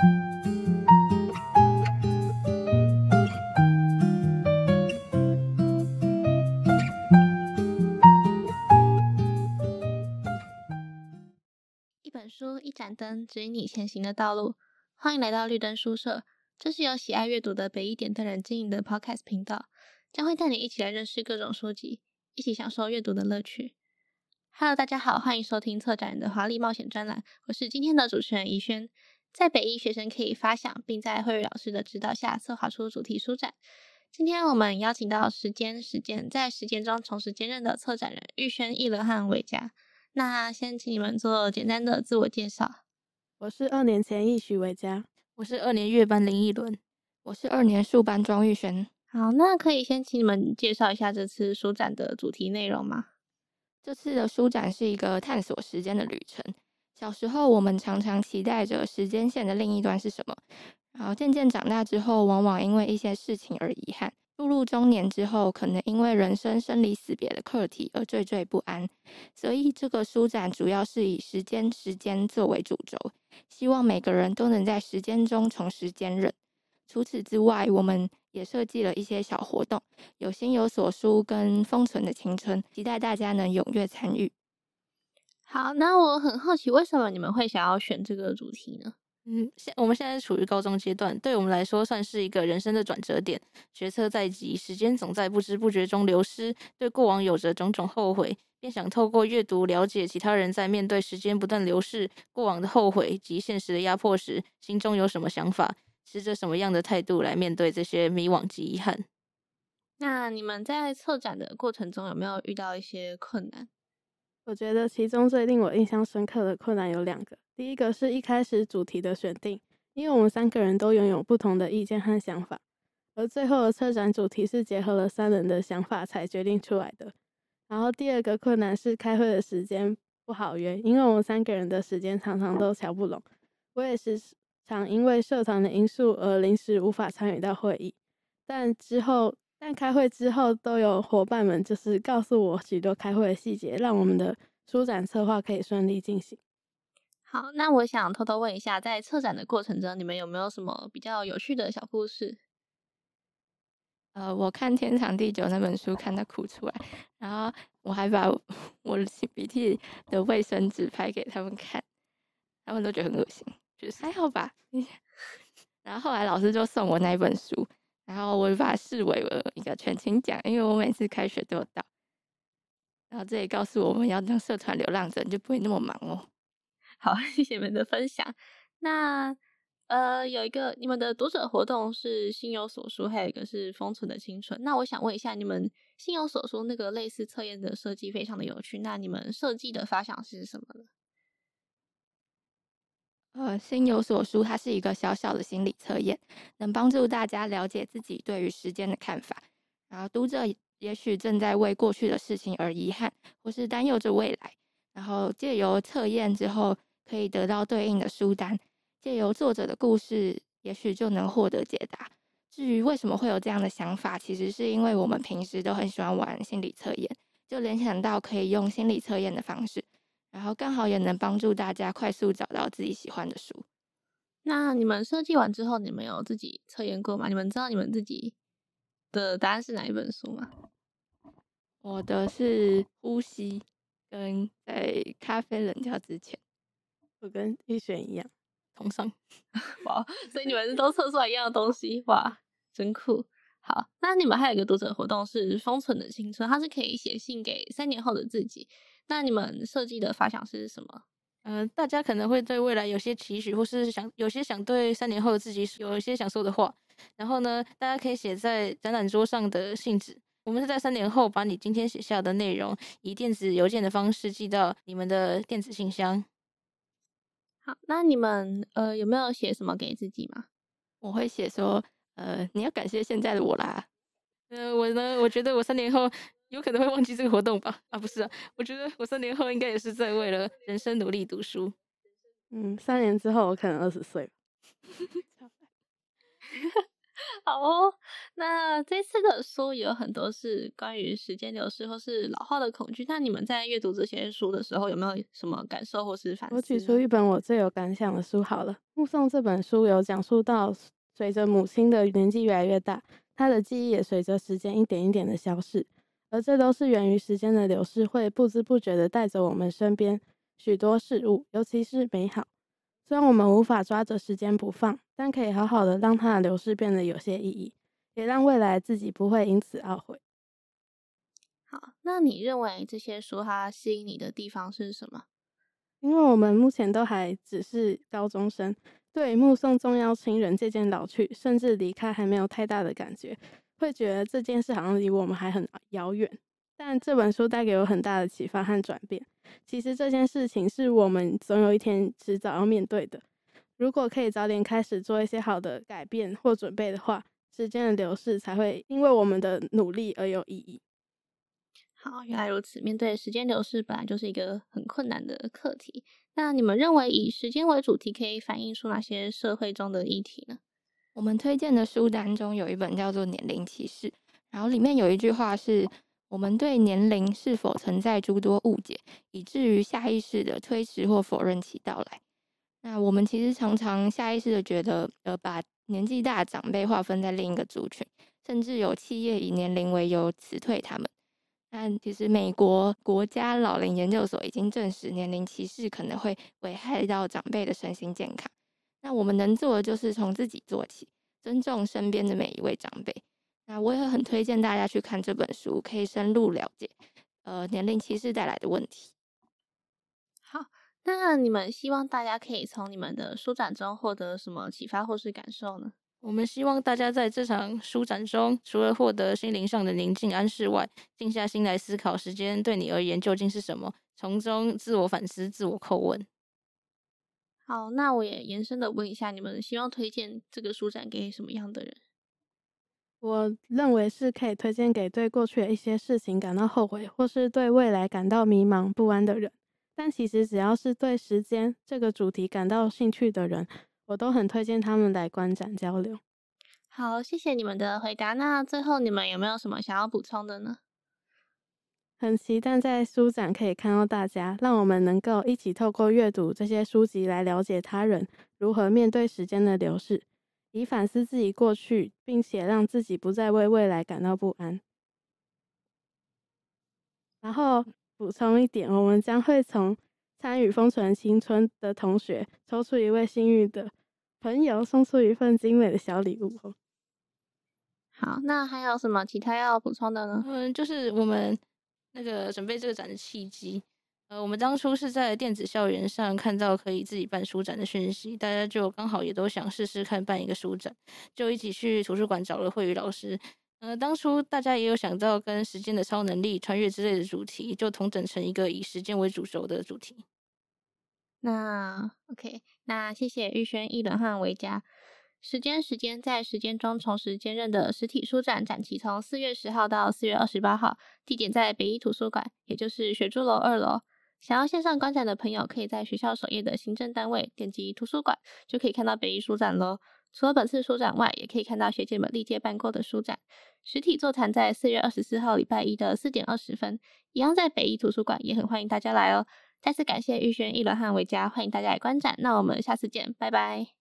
一本书，一盏灯，指引你前行的道路。欢迎来到绿灯书社，这是由喜爱阅读的北一点的人经营的 Podcast 频道，将会带你一起来认识各种书籍，一起享受阅读的乐趣。Hello，大家好，欢迎收听策展人的华丽冒险专栏，我是今天的主持人怡轩。在北一学生可以发想，并在慧宇老师的指导下策划出主题书展。今天我们邀请到时间时间，在时间中重拾坚韧的策展人玉轩、易伦和伟嘉。那先请你们做简单的自我介绍。我是二年前义许伟嘉，我是二年月班林一伦，我是二年数班庄玉轩。好，那可以先请你们介绍一下这次书展的主题内容吗？这次的书展是一个探索时间的旅程。小时候，我们常常期待着时间线的另一端是什么，然后渐渐长大之后，往往因为一些事情而遗憾。步入中年之后，可能因为人生生离死别的课题而惴惴不安，所以这个书展主要是以时间、时间作为主轴，希望每个人都能在时间中重拾坚韧。除此之外，我们也设计了一些小活动，有心有所书跟封存的青春，期待大家能踊跃参与。好，那我很好奇，为什么你们会想要选这个主题呢？嗯，现我们现在处于高中阶段，对我们来说算是一个人生的转折点。决策在即，时间总在不知不觉中流失，对过往有着种种后悔，便想透过阅读了解其他人在面对时间不断流逝、过往的后悔及现实的压迫时，心中有什么想法，持着什么样的态度来面对这些迷惘及遗憾。那你们在策展的过程中有没有遇到一些困难？我觉得其中最令我印象深刻的困难有两个。第一个是一开始主题的选定，因为我们三个人都拥有不同的意见和想法，而最后的策展主题是结合了三人的想法才决定出来的。然后第二个困难是开会的时间不好约，因为我们三个人的时间常常都瞧不拢。我也时常因为社团的因素而临时无法参与到会议，但之后但开会之后都有伙伴们就是告诉我许多开会的细节，让我们的书展策划可以顺利进行。好，那我想偷偷问一下，在策展的过程中，你们有没有什么比较有趣的小故事？呃，我看《天长地久》那本书看到哭出来，然后我还把我擤 鼻涕的卫生纸拍给他们看，他们都觉得很恶心，就是还好吧。然后后来老师就送我那一本书，然后我就把它视为了一个全勤奖，因为我每次开学都有到。然后这也告诉我们要当社团流浪者，就不会那么忙哦。好，谢谢你们的分享。那呃，有一个你们的读者活动是心有所书，还有一个是封存的青春。那我想问一下，你们心有所书那个类似测验的设计非常的有趣。那你们设计的发想是什么呢？呃，心有所书，它是一个小小的心理测验，能帮助大家了解自己对于时间的看法。然后读者也许正在为过去的事情而遗憾，或是担忧着未来。然后借由测验之后。可以得到对应的书单，借由作者的故事，也许就能获得解答。至于为什么会有这样的想法，其实是因为我们平时都很喜欢玩心理测验，就联想到可以用心理测验的方式，然后刚好也能帮助大家快速找到自己喜欢的书。那你们设计完之后，你们有自己测验过吗？你们知道你们自己的答案是哪一本书吗？我的是呼吸，跟在咖啡冷掉之前。我跟一璇一样，同上 哇，所以你们都测出来一样的东西哇，真酷。好，那你们还有一个读者活动是封存的青春，它是可以写信给三年后的自己。那你们设计的发想是什么？嗯、呃，大家可能会对未来有些期许，或是想有些想对三年后的自己有一些想说的话。然后呢，大家可以写在展览桌上的信纸。我们是在三年后把你今天写下的内容，以电子邮件的方式寄到你们的电子信箱。好，那你们呃有没有写什么给自己吗？我会写说，呃，你要感谢现在的我啦。呃，我呢，我觉得我三年后有可能会忘记这个活动吧。啊，不是啊，我觉得我三年后应该也是在为了人生努力读书。嗯，三年之后我可能二十岁。好哦，那这次的书有很多是关于时间流逝或是老化的恐惧。那你们在阅读这些书的时候，有没有什么感受或是反思？我举出一本我最有感想的书好了，《目送》这本书有讲述到，随着母亲的年纪越来越大，她的记忆也随着时间一点一点的消逝，而这都是源于时间的流逝，会不知不觉的带走我们身边许多事物，尤其是美好。虽然我们无法抓着时间不放，但可以好好的让它的流逝变得有些意义，也让未来自己不会因此懊悔。好，那你认为这些书它吸引你的地方是什么？因为我们目前都还只是高中生，对目送重要亲人渐渐老去，甚至离开还没有太大的感觉，会觉得这件事好像离我们还很遥远。但这本书带给我很大的启发和转变。其实这件事情是我们总有一天迟早要面对的。如果可以早点开始做一些好的改变或准备的话，时间的流逝才会因为我们的努力而有意义。好，原来如此。面对时间流逝本来就是一个很困难的课题。那你们认为以时间为主题可以反映出哪些社会中的议题呢？我们推荐的书单中有一本叫做《年龄歧视》，然后里面有一句话是。我们对年龄是否存在诸多误解，以至于下意识的推迟或否认其到来。那我们其实常常下意识的觉得，呃，把年纪大的长辈划分在另一个族群，甚至有企业以年龄为由辞退他们。但其实美国国家老龄研究所已经证实，年龄歧视可能会危害到长辈的身心健康。那我们能做的就是从自己做起，尊重身边的每一位长辈。那我也很推荐大家去看这本书，可以深入了解，呃，年龄歧视带来的问题。好，那你们希望大家可以从你们的书展中获得什么启发或是感受呢？我们希望大家在这场书展中，除了获得心灵上的宁静安适外，静下心来思考时间对你而言究竟是什么，从中自我反思、自我叩问。好，那我也延伸的问一下，你们希望推荐这个书展给什么样的人？我认为是可以推荐给对过去的一些事情感到后悔，或是对未来感到迷茫不安的人。但其实只要是对时间这个主题感到兴趣的人，我都很推荐他们来观展交流。好，谢谢你们的回答。那最后你们有没有什么想要补充的呢？很期待在书展可以看到大家，让我们能够一起透过阅读这些书籍来了解他人如何面对时间的流逝。以反思自己过去，并且让自己不再为未来感到不安。然后补充一点，我们将会从参与封存青春的同学抽出一位幸运的朋友，送出一份精美的小礼物哦。好，那还有什么其他要补充的呢？嗯，就是我们那个准备这个展的契机。呃，我们当初是在电子校园上看到可以自己办书展的讯息，大家就刚好也都想试试看办一个书展，就一起去图书馆找了慧宇老师。呃，当初大家也有想到跟时间的超能力、穿越之类的主题，就统整成一个以时间为主轴的主题。那 OK，那谢谢玉轩、一伦和维嘉。时间，时间在时间中重拾坚韧的实体书展展期从四月十号到四月二十八号，地点在北一图书馆，也就是学珠楼二楼。想要线上观展的朋友，可以在学校首页的行政单位点击图书馆，就可以看到北一书展喽。除了本次书展外，也可以看到学姐们历届办过的书展。实体座谈在四月二十四号礼拜一的四点二十分，一样在北一图书馆，也很欢迎大家来哦。再次感谢玉轩、一轮和维嘉，欢迎大家来观展。那我们下次见，拜拜。